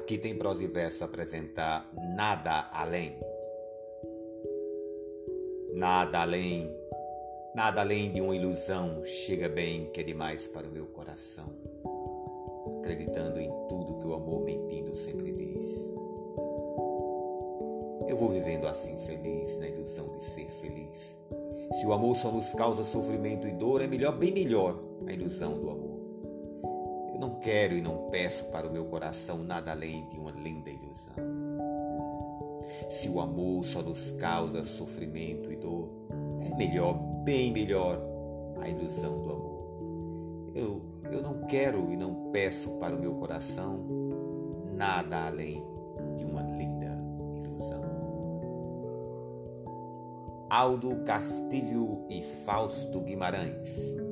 Aqui tem prosa e verso apresentar nada além. Nada além, nada além de uma ilusão chega bem que é demais para o meu coração, acreditando em tudo que o amor mentindo sempre diz. Eu vou vivendo assim feliz, na ilusão de ser feliz. Se o amor só nos causa sofrimento e dor, é melhor, bem melhor, a ilusão do amor. Não quero e não peço para o meu coração nada além de uma linda ilusão. Se o amor só nos causa sofrimento e dor, é melhor, bem melhor, a ilusão do amor. Eu, eu não quero e não peço para o meu coração nada além de uma linda ilusão. Aldo Castilho e Fausto Guimarães